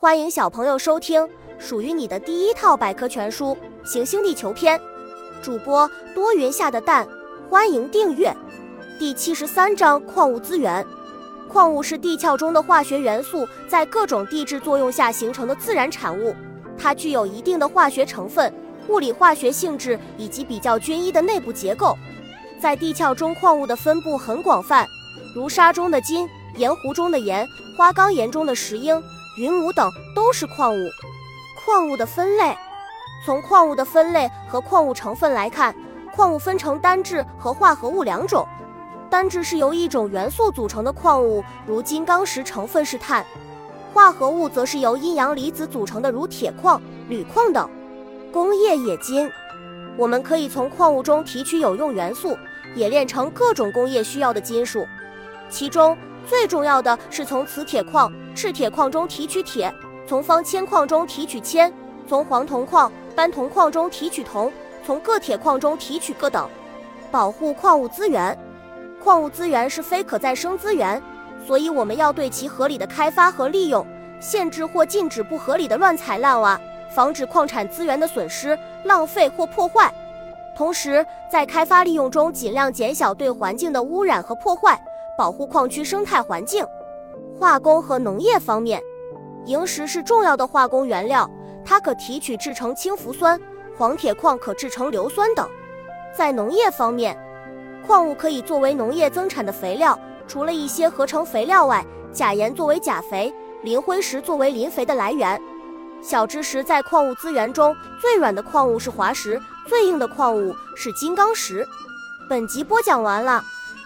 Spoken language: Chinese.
欢迎小朋友收听属于你的第一套百科全书《行星地球篇》，主播多云下的蛋，欢迎订阅。第七十三章矿物资源。矿物是地壳中的化学元素在各种地质作用下形成的自然产物，它具有一定的化学成分、物理化学性质以及比较均一的内部结构。在地壳中，矿物的分布很广泛，如沙中的金、盐湖中的盐、花岗岩中的石英。云母等都是矿物。矿物的分类，从矿物的分类和矿物成分来看，矿物分成单质和化合物两种。单质是由一种元素组成的矿物，如金刚石成分是碳；化合物则是由阴阳离子组成的，如铁矿、铝矿等。工业冶金，我们可以从矿物中提取有用元素，冶炼成各种工业需要的金属，其中。最重要的是从磁铁矿、赤铁矿中提取铁，从方铅矿中提取铅，从黄铜矿、斑铜矿中提取铜，从铬铁矿中提取铬等。保护矿物资源，矿物资源是非可再生资源，所以我们要对其合理的开发和利用，限制或禁止不合理的乱采滥挖，防止矿产资源的损失、浪费或破坏。同时，在开发利用中尽量减小对环境的污染和破坏。保护矿区生态环境，化工和农业方面，萤石是重要的化工原料，它可提取制成氢氟酸，黄铁矿可制成硫酸等。在农业方面，矿物可以作为农业增产的肥料，除了一些合成肥料外，钾盐作为钾肥，磷灰石作为磷肥的来源。小知识：在矿物资源中，最软的矿物是滑石，最硬的矿物是金刚石。本集播讲完了。